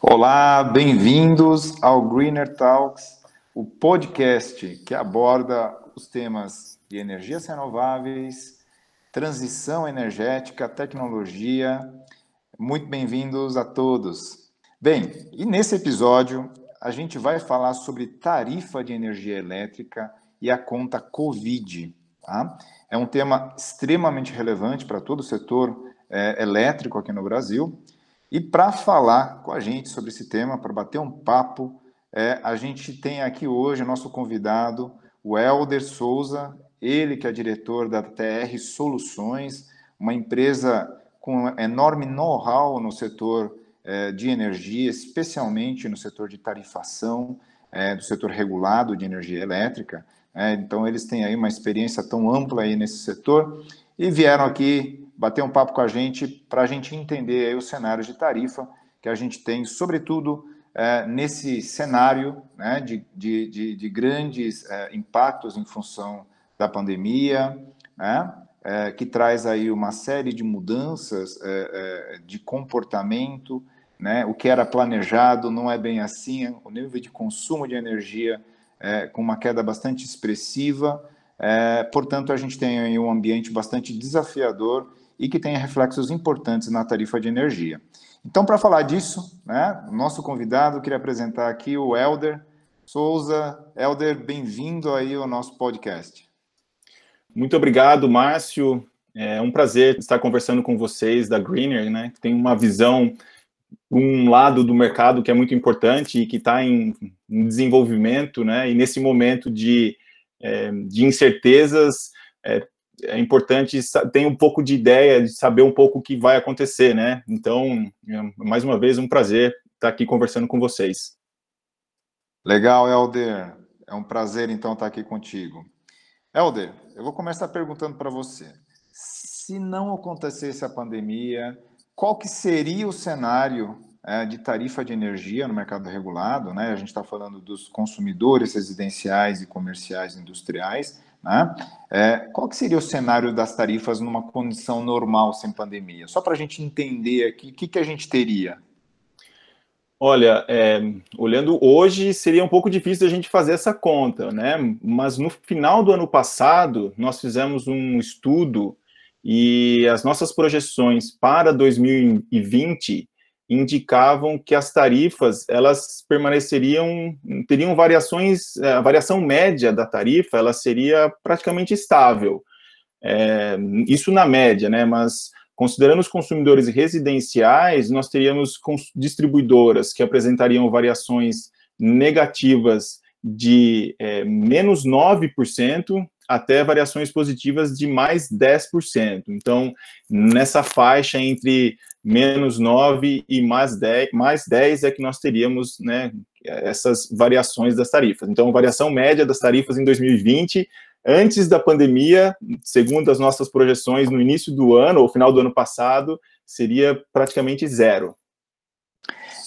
Olá, bem-vindos ao Greener Talks, o podcast que aborda os temas de energias renováveis, transição energética, tecnologia. Muito bem-vindos a todos. Bem, e nesse episódio a gente vai falar sobre tarifa de energia elétrica e a conta Covid. Tá? É um tema extremamente relevante para todo o setor é, elétrico aqui no Brasil. E para falar com a gente sobre esse tema, para bater um papo, é, a gente tem aqui hoje o nosso convidado, o Helder Souza, ele que é diretor da TR Soluções, uma empresa com enorme know-how no setor é, de energia, especialmente no setor de tarifação, é, do setor regulado de energia elétrica. É, então, eles têm aí uma experiência tão ampla aí nesse setor e vieram aqui bater um papo com a gente para a gente entender aí o cenário de tarifa que a gente tem, sobretudo é, nesse cenário né, de, de, de, de grandes é, impactos em função da pandemia, né, é, que traz aí uma série de mudanças é, é, de comportamento, né, o que era planejado não é bem assim, o nível de consumo de energia é, com uma queda bastante expressiva, portanto a gente tem um ambiente bastante desafiador e que tem reflexos importantes na tarifa de energia. Então, para falar disso, né, nosso convidado, queria apresentar aqui o Elder Souza. Elder, bem-vindo aí ao nosso podcast. Muito obrigado, Márcio. É um prazer estar conversando com vocês da Greener, né, que tem uma visão, um lado do mercado que é muito importante e que está em, em, desenvolvimento, né, e nesse momento de, é, de incertezas, é, é importante ter um pouco de ideia, de saber um pouco o que vai acontecer, né? Então, é, mais uma vez, um prazer estar aqui conversando com vocês. Legal, Helder. É um prazer, então, estar aqui contigo. Helder, eu vou começar perguntando para você. Se não acontecesse a pandemia, qual que seria o cenário é, de tarifa de energia no mercado regulado? Né? A gente está falando dos consumidores residenciais e comerciais industriais, né? É, qual que seria o cenário das tarifas numa condição normal sem pandemia? Só para a gente entender aqui, o que, que a gente teria? Olha, é, olhando hoje, seria um pouco difícil a gente fazer essa conta, né? Mas no final do ano passado, nós fizemos um estudo e as nossas projeções para 2020 indicavam que as tarifas elas permaneceriam teriam variações a variação média da tarifa ela seria praticamente estável. É, isso na média né? Mas considerando os consumidores residenciais nós teríamos distribuidoras que apresentariam variações negativas de é, menos 9% até variações positivas de mais 10%. Então, nessa faixa entre menos 9 e mais 10, mais 10 é que nós teríamos né, essas variações das tarifas. Então, variação média das tarifas em 2020, antes da pandemia, segundo as nossas projeções no início do ano, ou final do ano passado, seria praticamente zero.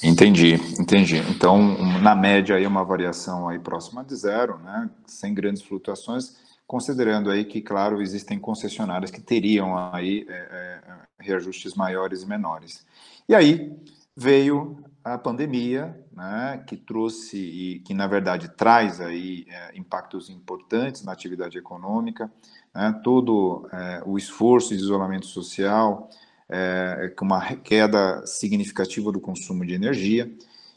Entendi, entendi. Então, na média, aí uma variação aí próxima de zero, né, sem grandes flutuações, considerando aí que, claro, existem concessionárias que teriam aí é, é, reajustes maiores e menores. E aí veio a pandemia, né, que trouxe e que, na verdade, traz aí é, impactos importantes na atividade econômica, né, todo é, o esforço de isolamento social, é, com uma queda significativa do consumo de energia,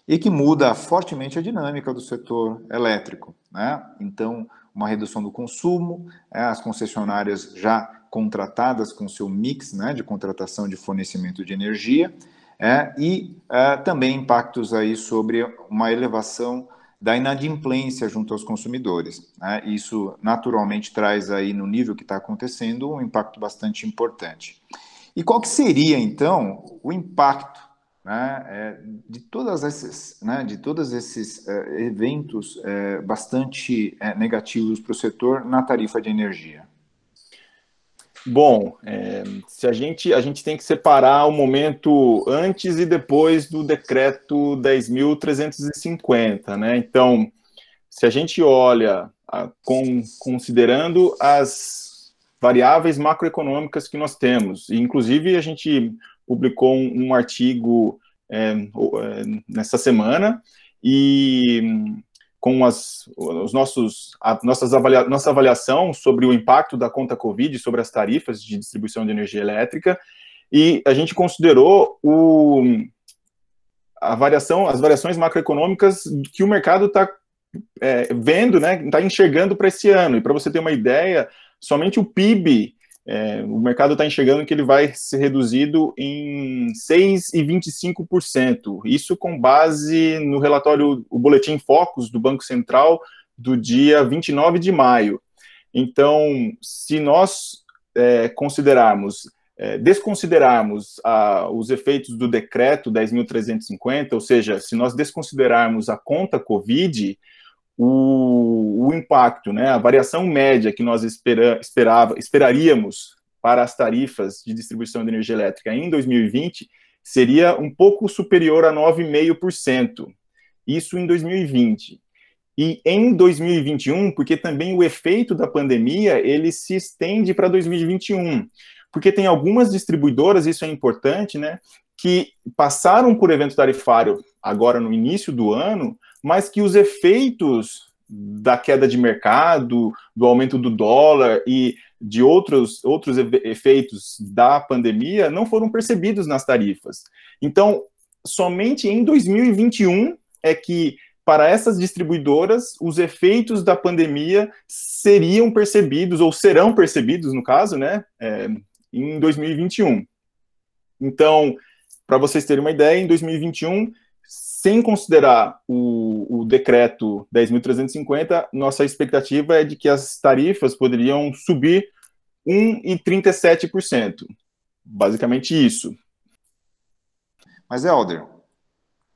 e que muda fortemente a dinâmica do setor elétrico. Né? Então, uma redução do consumo, é, as concessionárias já contratadas com seu mix né, de contratação de fornecimento de energia, é, e é, também impactos aí sobre uma elevação da inadimplência junto aos consumidores. Né? Isso naturalmente traz aí no nível que está acontecendo um impacto bastante importante. E qual que seria então o impacto né, é, de todas esses, né, de todos esses é, eventos é, bastante é, negativos para o setor na tarifa de energia? Bom, é, se a gente a gente tem que separar o momento antes e depois do decreto 10.350, né? Então, se a gente olha a, com, considerando as variáveis macroeconômicas que nós temos. E, inclusive, a gente publicou um, um artigo é, é, nessa semana e com as, os nossos, a, nossas avalia, nossa avaliação sobre o impacto da conta Covid sobre as tarifas de distribuição de energia elétrica, e a gente considerou o, a variação, as variações macroeconômicas que o mercado está é, vendo, né, está enxergando para esse ano. E para você ter uma ideia, somente o PIB, é, o mercado está enxergando que ele vai ser reduzido em 6,25%. Isso com base no relatório, o Boletim Focus do Banco Central do dia 29 de maio. Então, se nós é, considerarmos é, desconsiderarmos os efeitos do decreto 10.350, ou seja, se nós desconsiderarmos a conta Covid, o, o impacto, né, a variação média que nós espera, esperava, esperaríamos para as tarifas de distribuição de energia elétrica em 2020 seria um pouco superior a 9,5%. Isso em 2020. E em 2021, porque também o efeito da pandemia ele se estende para 2021 porque tem algumas distribuidoras, isso é importante, né, que passaram por evento tarifário agora no início do ano, mas que os efeitos da queda de mercado, do aumento do dólar e de outros, outros efeitos da pandemia não foram percebidos nas tarifas. Então, somente em 2021 é que para essas distribuidoras, os efeitos da pandemia seriam percebidos, ou serão percebidos, no caso, né, é, em 2021. Então, para vocês terem uma ideia, em 2021, sem considerar o, o decreto 10.350, nossa expectativa é de que as tarifas poderiam subir 1,37%. Basicamente isso. Mas, Helder,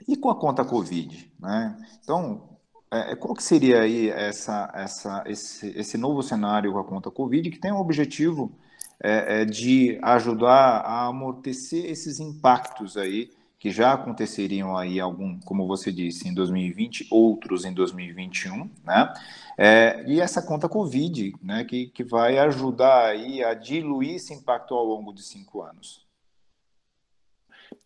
e com a conta Covid? Né? Então, é, qual que seria aí essa, essa, esse, esse novo cenário com a conta Covid, que tem um objetivo é, é, de ajudar a amortecer esses impactos aí que já aconteceriam aí algum, como você disse, em 2020, outros em 2021, né? É, e essa conta Covid, né, que, que vai ajudar aí a diluir esse impacto ao longo de cinco anos.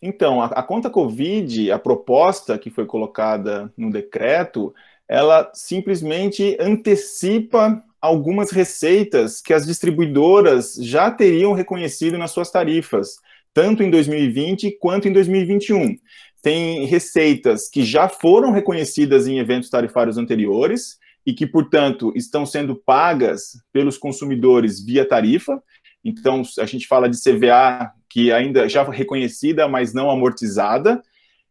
Então, a, a conta Covid, a proposta que foi colocada no decreto, ela simplesmente antecipa algumas receitas que as distribuidoras já teriam reconhecido nas suas tarifas, tanto em 2020 quanto em 2021. Tem receitas que já foram reconhecidas em eventos tarifários anteriores e que, portanto, estão sendo pagas pelos consumidores via tarifa. Então, a gente fala de CVA que ainda já reconhecida, mas não amortizada,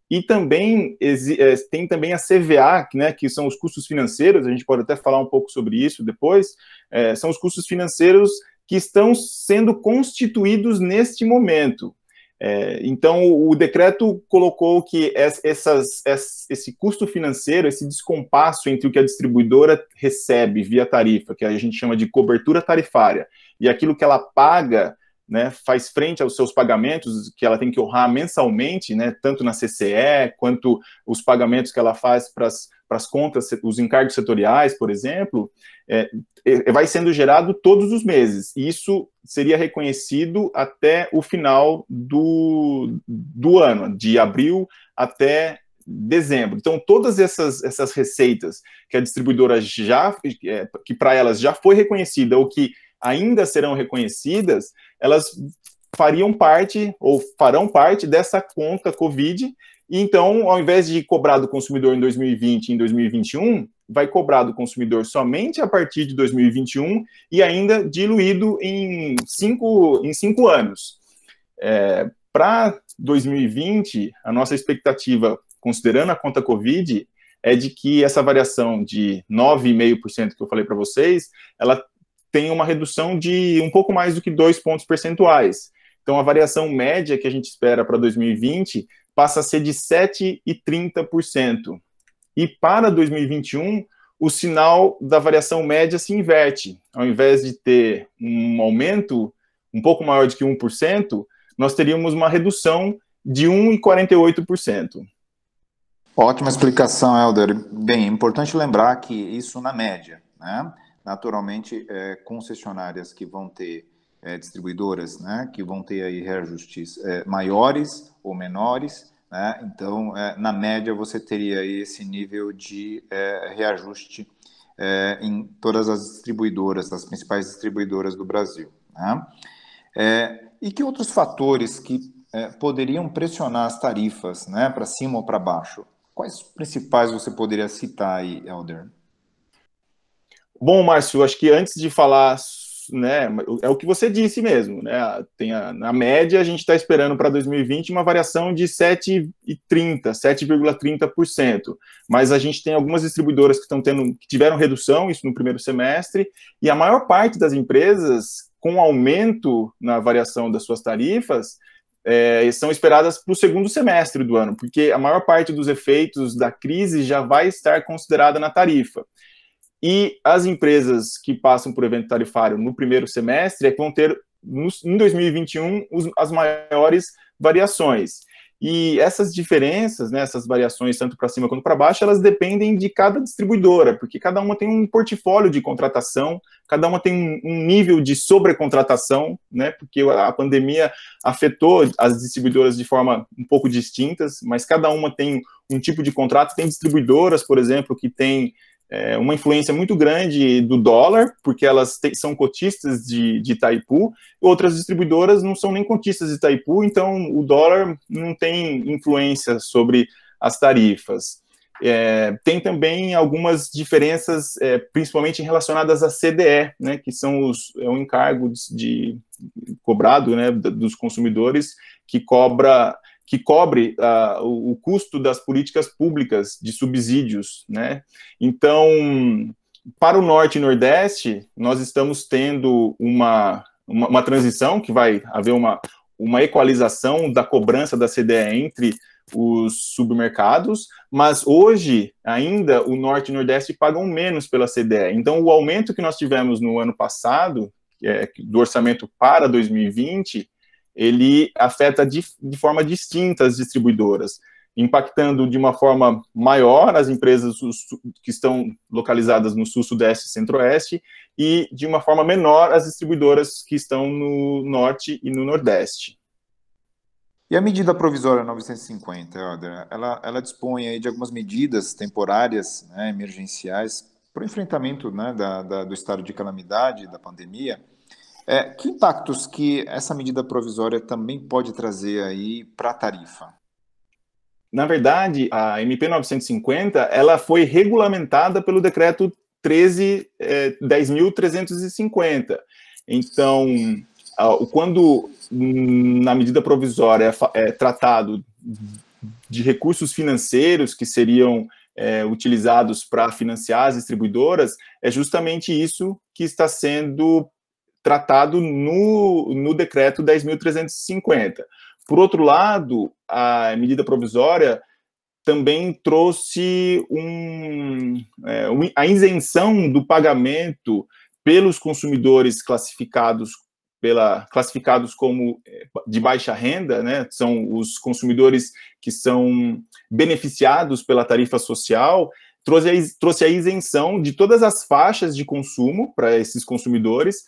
e também é, tem também a CVA, né, que são os custos financeiros, a gente pode até falar um pouco sobre isso depois, é, são os custos financeiros que estão sendo constituídos neste momento. É, então, o decreto colocou que essas, esse custo financeiro, esse descompasso entre o que a distribuidora recebe via tarifa, que a gente chama de cobertura tarifária, e aquilo que ela paga né, faz frente aos seus pagamentos que ela tem que honrar mensalmente, né, tanto na CCE quanto os pagamentos que ela faz para as contas, os encargos setoriais, por exemplo, é, é, vai sendo gerado todos os meses. E isso seria reconhecido até o final do, do ano, de abril até dezembro. Então, todas essas, essas receitas que a distribuidora já, é, que para elas já foi reconhecida ou que ainda serão reconhecidas, elas fariam parte ou farão parte dessa conta Covid. E então, ao invés de cobrar do consumidor em 2020 e em 2021, vai cobrar do consumidor somente a partir de 2021 e ainda diluído em cinco, em cinco anos. É, Para 2020, a nossa expectativa, considerando a conta Covid, é de que essa variação de 9,5% que eu falei para vocês, ela tem uma redução de um pouco mais do que dois pontos percentuais. Então, a variação média que a gente espera para 2020 passa a ser de 7,30%. E para 2021, o sinal da variação média se inverte. Ao invés de ter um aumento um pouco maior de que 1%, nós teríamos uma redução de 1,48%. Ótima explicação, Helder. Bem, é importante lembrar que isso na média, né? Naturalmente, é, concessionárias que vão ter é, distribuidoras, né, que vão ter aí reajustes é, maiores ou menores, né, então, é, na média, você teria aí esse nível de é, reajuste é, em todas as distribuidoras, as principais distribuidoras do Brasil. Né? e que outros fatores que poderiam pressionar as tarifas né, para cima ou para baixo? Quais principais você poderia citar aí, Helder? Bom, Márcio, acho que antes de falar, né, é o que você disse mesmo, né? Tem a, na média, a gente está esperando para 2020 uma variação de 7,30%, 7,30%. Mas a gente tem algumas distribuidoras que estão tendo, que tiveram redução, isso no primeiro semestre, e a maior parte das empresas, com aumento na variação das suas tarifas, é, são esperadas para o segundo semestre do ano, porque a maior parte dos efeitos da crise já vai estar considerada na tarifa. E as empresas que passam por evento tarifário no primeiro semestre é que vão ter, em 2021, os, as maiores variações. E essas diferenças, né, essas variações, tanto para cima quanto para baixo, elas dependem de cada distribuidora, porque cada uma tem um portfólio de contratação, cada uma tem um, nível de sobrecontratação, né, porque a pandemia afetou as distribuidoras de forma um pouco distintas, mas cada uma tem um tipo de contrato. Tem distribuidoras, por exemplo, que têm é, uma influência muito grande do dólar, porque elas te, são cotistas de, de Itaipu, outras distribuidoras não são nem cotistas de Itaipu, então o dólar não tem influência sobre as tarifas. É, tem também algumas diferenças, é, principalmente relacionadas à CDE, né, que são os, é um encargo de, de cobrado né, dos consumidores que cobra que cobre uh, o, o, custo das políticas públicas de subsídios, né? Então, para o Norte e Nordeste, nós estamos tendo uma, uma, uma transição que vai haver uma, uma equalização da cobrança da CDE entre os supermercados, mas hoje ainda o Norte e Nordeste pagam menos pela CDE. Então, o aumento que nós tivemos no ano passado, é, do orçamento para 2020, ele afeta de, de forma distinta as distribuidoras, impactando de uma forma maior as empresas que estão localizadas no sul, sudeste e centro-oeste, e de uma forma menor as distribuidoras que estão no norte e no nordeste. E a medida provisória 950, ela, ela dispõe de algumas medidas temporárias, né, emergenciais, para o enfrentamento né, da, da, do estado de calamidade, da pandemia, é, que impactos que essa medida provisória também pode trazer aí para a tarifa? Na verdade, a MP 950 ela foi regulamentada pelo decreto 13 é, 10.350. Então, quando na medida provisória é, é tratado de recursos financeiros que seriam é, utilizados para financiar as distribuidoras, é justamente isso que está sendo tratado no, no decreto 10.350. Por outro lado, a medida provisória também trouxe um, é, a isenção do pagamento pelos consumidores classificados pela classificados como é, de baixa renda, né? São os consumidores que são beneficiados pela tarifa social. Trouxe a, trouxe a isenção de todas as faixas de consumo para esses consumidores,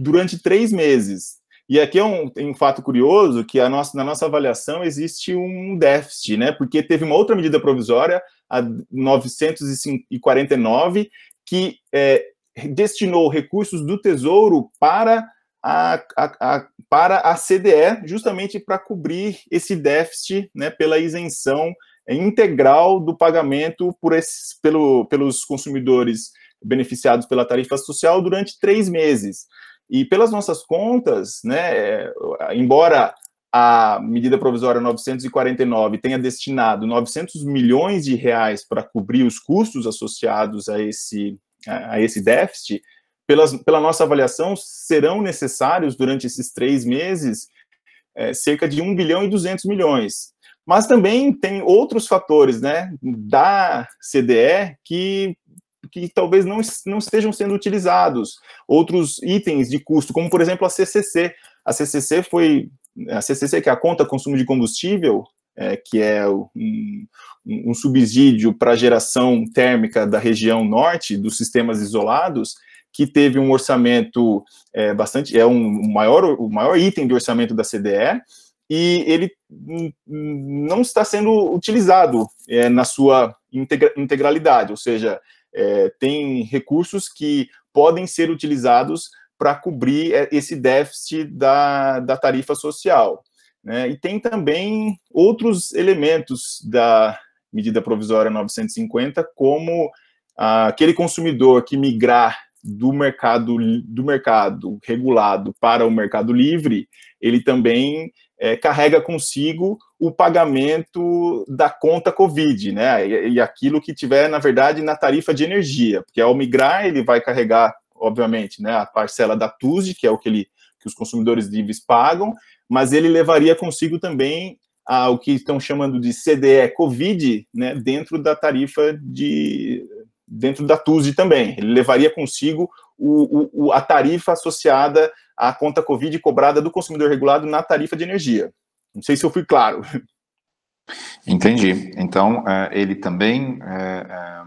durante três meses. E aqui é um, um fato curioso, que nossa, na nossa avaliação existe um déficit, né? Porque teve uma outra medida provisória, a 949, que é, destinou recursos do Tesouro para a, a, a, para a CDE, justamente para cobrir esse déficit né, pela isenção integral do pagamento por esses, pelo, pelos consumidores beneficiados pela tarifa social durante três meses. E pelas nossas contas, né, é, embora a medida provisória 949 tenha destinado 900 milhões de reais para cobrir os custos associados a esse, a esse déficit, pelas, pela nossa avaliação, serão necessários, durante esses três meses, é, cerca de 1 bilhão e 200 milhões. Mas também tem outros fatores né, da CDE que que talvez não, não estejam sendo utilizados. Outros itens de custo, como por exemplo a CCC. A CCC foi a CCC que é a conta consumo de combustível, é, que é um, um subsídio para geração térmica da região norte dos sistemas isolados, que teve um orçamento é, bastante, é um maior, o maior item de orçamento da CDE, e ele não está sendo utilizado é, na sua integra integralidade, ou seja, é, tem recursos que podem ser utilizados para cobrir é, esse déficit da, da tarifa social. Né? E tem também outros elementos da medida provisória 950, como ah, aquele consumidor que migrar do mercado do mercado regulado para o mercado livre, ele também é, carrega consigo o pagamento da conta Covid, né? E, e, aquilo que tiver, na verdade, na tarifa de energia, porque ao migrar ele vai carregar, obviamente, né, a parcela da TUSD, que é o que, ele, que os consumidores livres pagam, mas ele levaria consigo também a, o que estão chamando de CDE Covid, né, dentro da tarifa de dentro da TUSD também. Ele levaria consigo o, o, a tarifa associada à conta Covid cobrada do consumidor regulado na tarifa de energia. Não sei se eu fui claro. Entendi. Então, é, ele também é, é,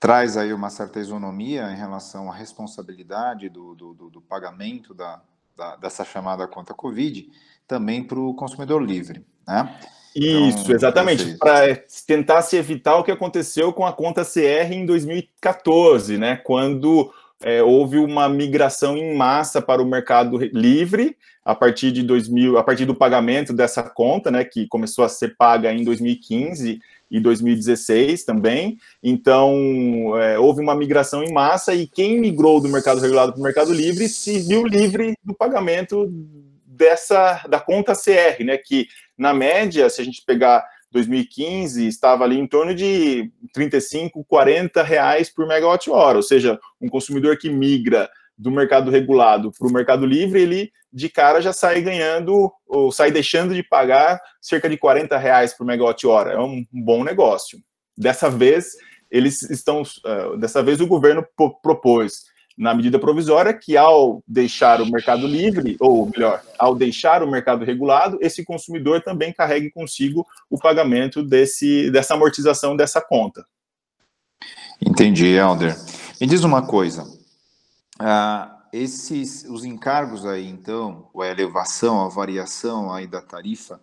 traz aí uma certa isonomia em relação à responsabilidade do, do, do pagamento da, da, dessa chamada conta Covid também para o consumidor livre, né? Isso, então, exatamente, para tentar se evitar o que aconteceu com a conta CR em 2014, né? Quando é, houve uma migração em massa para o mercado livre a partir de 2000, a partir do pagamento dessa conta, né, que começou a ser paga em 2015 e 2016 também. Então, é, houve uma migração em massa e quem migrou do mercado regulado para o mercado livre se viu livre do pagamento dessa da conta CR, né, que na média, se a gente pegar 2015 estava ali em torno de 35, 40 reais por megawatt-hora, ou seja, um consumidor que migra do mercado regulado para o mercado livre, ele de cara já sai ganhando ou sai deixando de pagar cerca de 40 reais por megawatt-hora. É um bom negócio. Dessa vez, eles estão, uh, dessa vez o governo propôs na medida provisória que ao deixar o mercado livre, ou melhor, ao deixar o mercado regulado, esse consumidor também carregue consigo o pagamento desse, dessa amortização dessa conta. Entendi, Helder. Me diz uma coisa, uh, esses, os encargos aí, então, a elevação, a variação aí da tarifa,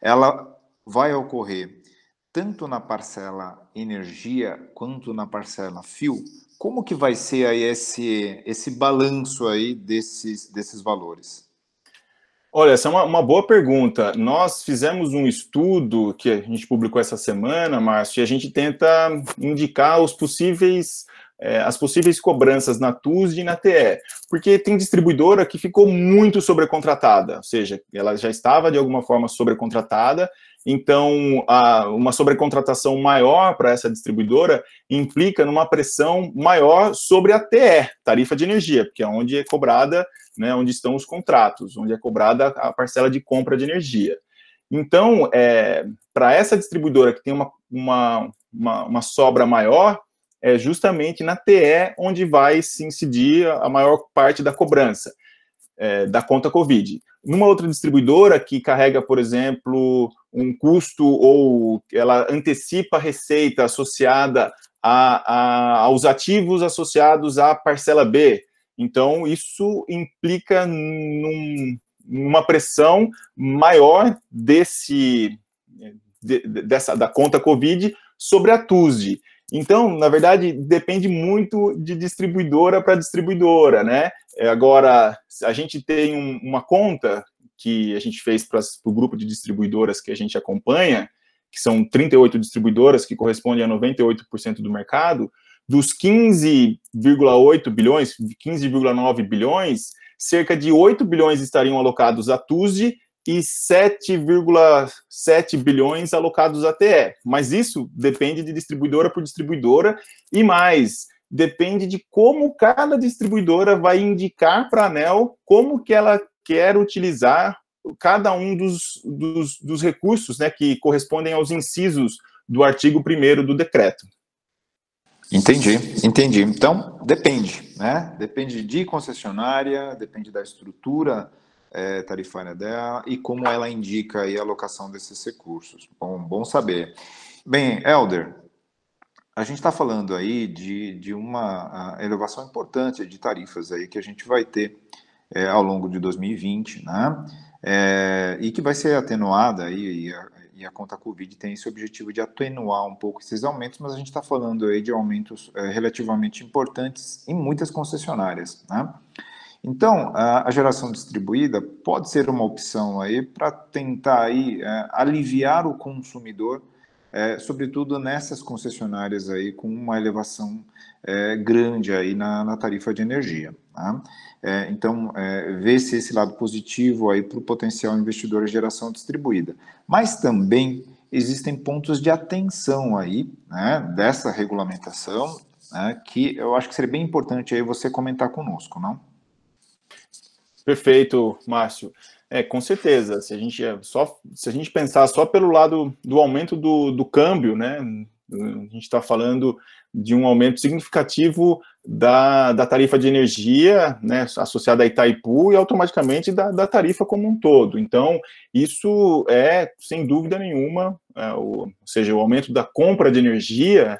ela vai ocorrer tanto na parcela energia quanto na parcela fio, como que vai ser aí esse, esse balanço aí desses, desses valores? Olha, essa é uma, uma, boa pergunta. Nós fizemos um estudo que a gente publicou essa semana, Márcio, e a gente tenta indicar os possíveis, é, as possíveis cobranças na TUSD e na TE, porque tem distribuidora que ficou muito sobrecontratada, ou seja, ela já estava de alguma forma sobrecontratada então, a, uma sobrecontratação maior para essa distribuidora implica numa pressão maior sobre a TE, tarifa de energia, porque é onde é cobrada, né, onde estão os contratos, onde é cobrada a parcela de compra de energia. Então, é, para essa distribuidora que tem uma, uma, uma, uma sobra maior, é justamente na TE onde vai se incidir a maior parte da cobrança é, da conta Covid. Numa outra distribuidora que carrega, por exemplo, um custo ou ela antecipa a receita associada a, a, aos ativos associados à parcela B. Então, isso implica num, numa pressão maior desse, de, dessa, da conta Covid sobre a TUSD. Então, na verdade, depende muito de distribuidora para distribuidora, né? É, agora, a gente tem um, uma conta que a gente fez para o grupo de distribuidoras que a gente acompanha, que são 38 distribuidoras, que correspondem a 98% do mercado, dos 15,8 bilhões, 15,9 bilhões, cerca de 8 bilhões estariam alocados à TUSD e 7,7 bilhões alocados à TE. Mas isso depende de distribuidora por distribuidora e mais, depende de como cada distribuidora vai indicar para a ANEL como que ela quer utilizar cada um dos, dos, dos recursos né, que correspondem aos incisos do artigo 1 do decreto. Entendi, entendi. Então, depende, né? Depende de concessionária, depende da estrutura é, tarifária dela e como ela indica a alocação desses recursos. Bom, bom saber. Bem, Elder, a gente está falando aí de, de uma elevação importante de tarifas aí que a gente vai ter é, ao longo de 2020, né? É, e que vai ser atenuada aí, e a, e a, conta Covid tem esse objetivo de atenuar um pouco esses aumentos, mas a gente está falando aí de aumentos é, relativamente importantes em muitas concessionárias, né? Então, a, a geração distribuída pode ser uma opção aí para tentar aí é, aliviar o consumidor é, sobretudo nessas concessionárias aí com uma elevação é, grande aí na, na, tarifa de energia. Tá? É, então, é, vê-se esse lado positivo aí para o potencial investidor em geração distribuída. Mas também existem pontos de atenção aí né, dessa regulamentação né, que eu acho que seria bem importante aí você comentar conosco, não? Perfeito, Márcio. É, com certeza. Se a gente é só se a gente pensar só pelo lado do aumento do, do câmbio, né? A gente está falando de um aumento significativo da, da tarifa de energia, né, associada a Itaipu e automaticamente da, da tarifa como um todo. Então, isso é, sem dúvida nenhuma, é, o, ou seja, o aumento da compra de energia,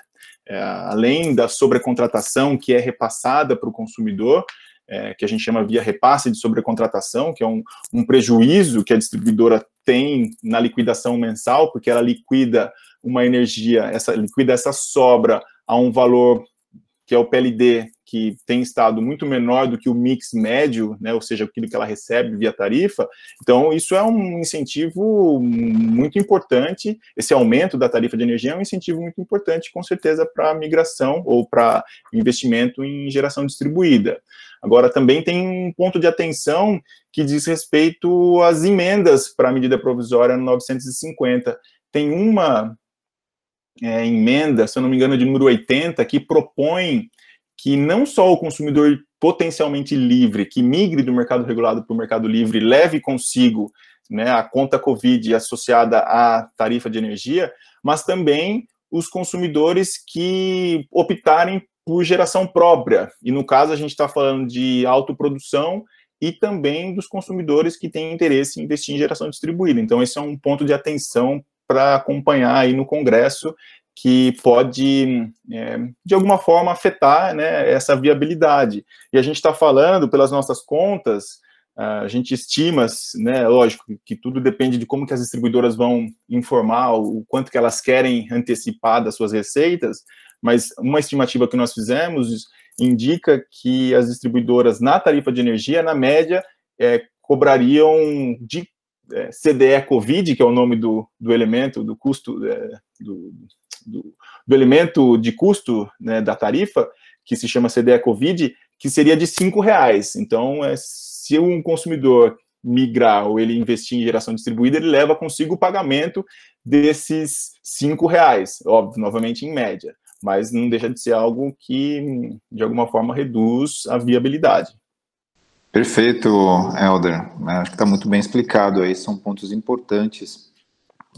é, além da sobrecontratação que é repassada para o consumidor, é, que a gente chama via repasse de sobrecontratação, que é um, um prejuízo que a distribuidora tem na liquidação mensal, porque ela liquida uma energia, essa liquida essa sobra a um valor que é o PLD, que tem estado muito menor do que o mix médio, né, ou seja, aquilo que ela recebe via tarifa. Então, isso é um incentivo muito importante. Esse aumento da tarifa de energia é um incentivo muito importante, com certeza, para a migração ou para investimento em geração distribuída. Agora, também tem um ponto de atenção que diz respeito às emendas para a medida provisória 950. Tem uma é, emenda, se eu não me engano, de número 80, que propõe que não só o consumidor potencialmente livre, que migre do mercado regulado para o mercado livre, leve consigo né, a conta Covid associada à tarifa de energia, mas também os consumidores que optarem por geração própria. E no caso, a gente está falando de autoprodução e também dos consumidores que têm interesse em investir em geração distribuída. Então, esse é um ponto de atenção para acompanhar aí no Congresso, que pode, é, de alguma forma, afetar né, essa viabilidade. E a gente está falando, pelas nossas contas, a gente estima, né, lógico, que tudo depende de como que as distribuidoras vão informar o quanto que elas querem antecipar das suas receitas, mas uma estimativa que nós fizemos indica que as distribuidoras na tarifa de energia, na média, é, cobrariam de é, CDE Covid, que é o nome do, do elemento, do custo, é, do, do, do, elemento de custo né, da tarifa, que se chama CDE Covid, que seria de cinco reais. Então, é, se um consumidor migrar ou ele investir em geração distribuída, ele leva consigo o pagamento desses cinco reais, óbvio, novamente em média mas não deixa de ser algo que, de alguma forma, reduz a viabilidade. Perfeito, Helder. Acho que está muito bem explicado aí, são pontos importantes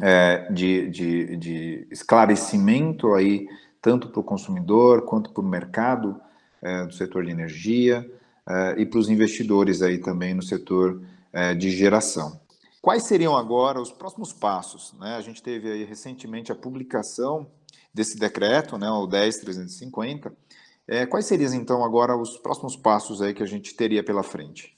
é, de, de, de, esclarecimento aí, tanto para o consumidor quanto para o mercado é, do setor de energia é, e para os investidores aí também no setor é, de geração. Quais seriam agora os próximos passos? Né? A gente teve aí recentemente a publicação desse decreto, né, o 10350. É, quais seriam, então, agora os próximos passos aí que a gente teria pela frente?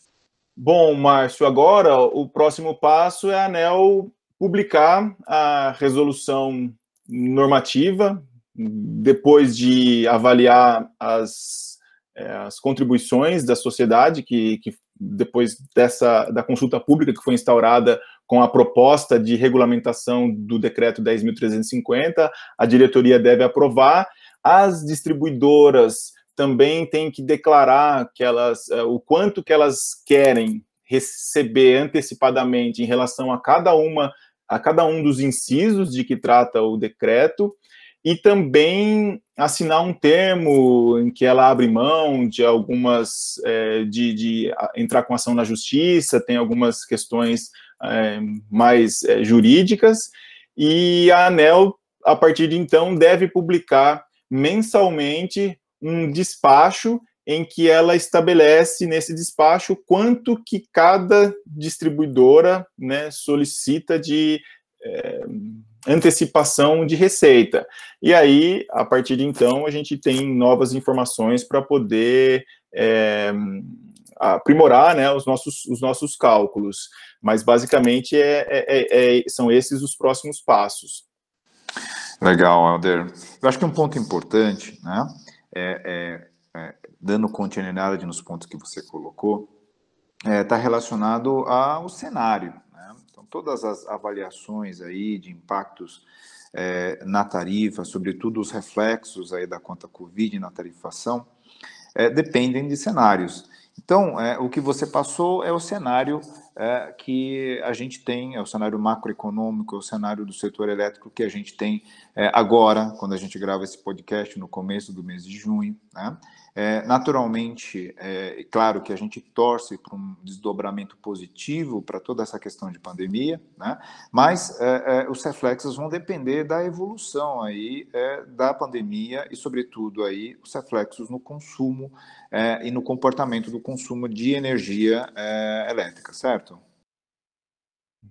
Bom, Márcio, agora o próximo passo é a ANEL publicar a resolução normativa, depois de avaliar as, é, as contribuições da sociedade, que, que depois dessa da consulta pública que foi instaurada com a proposta de regulamentação do decreto 10.350, a diretoria deve aprovar. As distribuidoras também têm que declarar que elas, uh, o quanto que elas querem receber antecipadamente em relação a cada uma, a cada um dos incisos de que trata o decreto, e também assinar um termo em que ela abre mão de algumas, é, de, de entrar com ação na justiça, tem algumas questões é, mais é, jurídicas, e a ANEL, a partir de então, deve publicar mensalmente um despacho em que ela estabelece nesse despacho quanto que cada distribuidora né, solicita de é, antecipação de receita. E aí, a partir de então, a gente tem novas informações para poder é, aprimorar né, os, nossos, os nossos cálculos. Mas, basicamente, é, é, é, são esses os próximos passos. Legal, Helder. Eu acho que um ponto importante, né, é, é, é dando continuidade nos pontos que você colocou, está é, tá relacionado ao cenário. Né? Então, todas as avaliações aí de impactos é, na tarifa, sobretudo os reflexos aí da conta Covid na tarifação, é, dependem de cenários. Então, é, o que você passou é o cenário é, que a gente tem, é o cenário macroeconômico, é o cenário do setor elétrico que a gente tem é, agora, quando a gente grava esse podcast no começo do mês de junho. Né? É, naturalmente, é claro que a gente torce para um desdobramento positivo para toda essa questão de pandemia, né? mas é, é, os reflexos vão depender da evolução aí é, da pandemia e, sobretudo, aí os reflexos no consumo é, e no comportamento do consumo de energia elétrica, certo?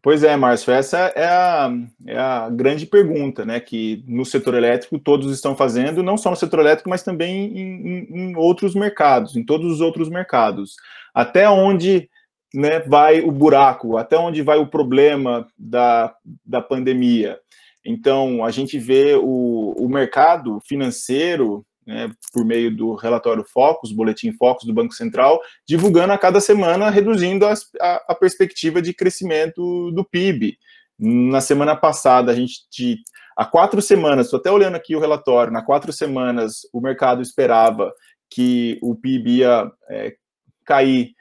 Pois é, Márcio, essa é a, é a, grande pergunta, né, que no setor elétrico todos estão fazendo, não só no setor elétrico, mas também em, em, em outros mercados, em todos os outros mercados. Até onde né, vai o buraco, até onde vai o problema da, da pandemia. Então, a gente vê o, o mercado financeiro né, por meio do relatório Focus, boletim Focus do Banco Central, divulgando a cada semana, reduzindo a, a, perspectiva de crescimento do PIB. Na semana passada, a gente, há quatro semanas, estou até olhando aqui o relatório, na quatro semanas o mercado esperava que o PIB ia é, cair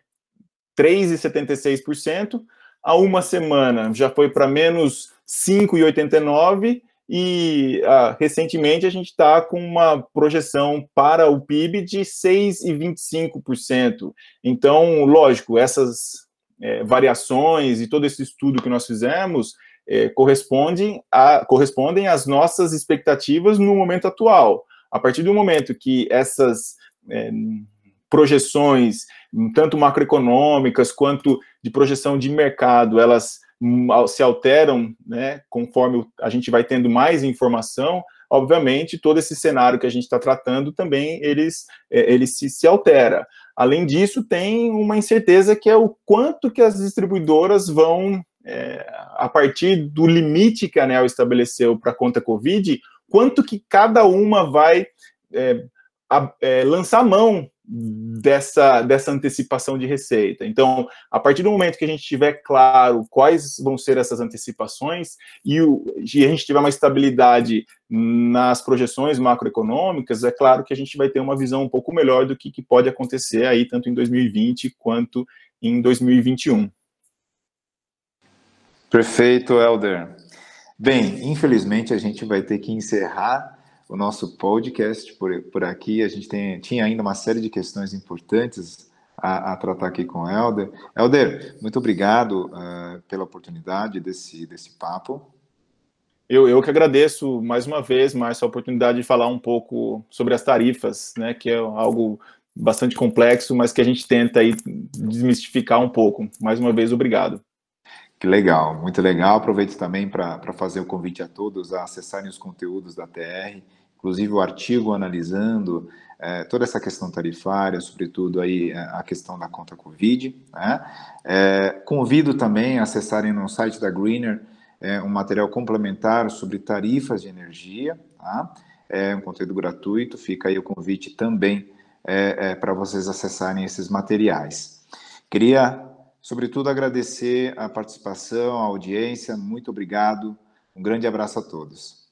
3,76%, há uma semana já foi para menos 5,89%, e ah, recentemente a gente está com uma projeção para o PIB de 6,25%. Então, lógico, essas é, variações e todo esse estudo que nós fizemos é, correspondem, a, correspondem às nossas expectativas no momento atual. A partir do momento que essas é, projeções, tanto macroeconômicas quanto de projeção de mercado, elas se alteram, né, conforme a gente vai tendo mais informação, obviamente, todo esse cenário que a gente está tratando também, eles, é, ele se, se altera. Além disso, tem uma incerteza que é o quanto que as distribuidoras vão, é, a partir do limite que a ANEL estabeleceu para a conta Covid, quanto que cada uma vai é, a, é, lançar mão dessa, dessa antecipação de receita. Então, a partir do momento que a gente tiver claro quais vão ser essas antecipações e, o, e a gente tiver uma estabilidade nas projeções macroeconômicas, é claro que a gente vai ter uma visão um pouco melhor do que, que pode acontecer aí, tanto em 2020 quanto em 2021. Perfeito, Helder. Bem, infelizmente a gente vai ter que encerrar o nosso podcast por, por aqui. A gente tem, tinha ainda uma série de questões importantes a, a tratar aqui com o Helder. Helder, muito obrigado uh, pela oportunidade desse, desse papo. Eu, eu que agradeço mais uma vez, mais a oportunidade de falar um pouco sobre as tarifas, né, que é algo bastante complexo, mas que a gente tenta aí desmistificar um pouco. Mais uma vez, obrigado. Que legal, muito legal. Aproveito também para fazer o convite a todos a acessarem os conteúdos da TR, inclusive o artigo analisando é, toda essa questão tarifária, sobretudo aí é, a questão da conta Covid. Né? É, convido também a acessarem no site da Greener um material complementar sobre tarifas de energia, tá? é um conteúdo gratuito, fica aí o convite também para vocês acessarem esses materiais. Queria Sobretudo, agradecer a participação, a audiência. Muito obrigado. Um grande abraço a todos.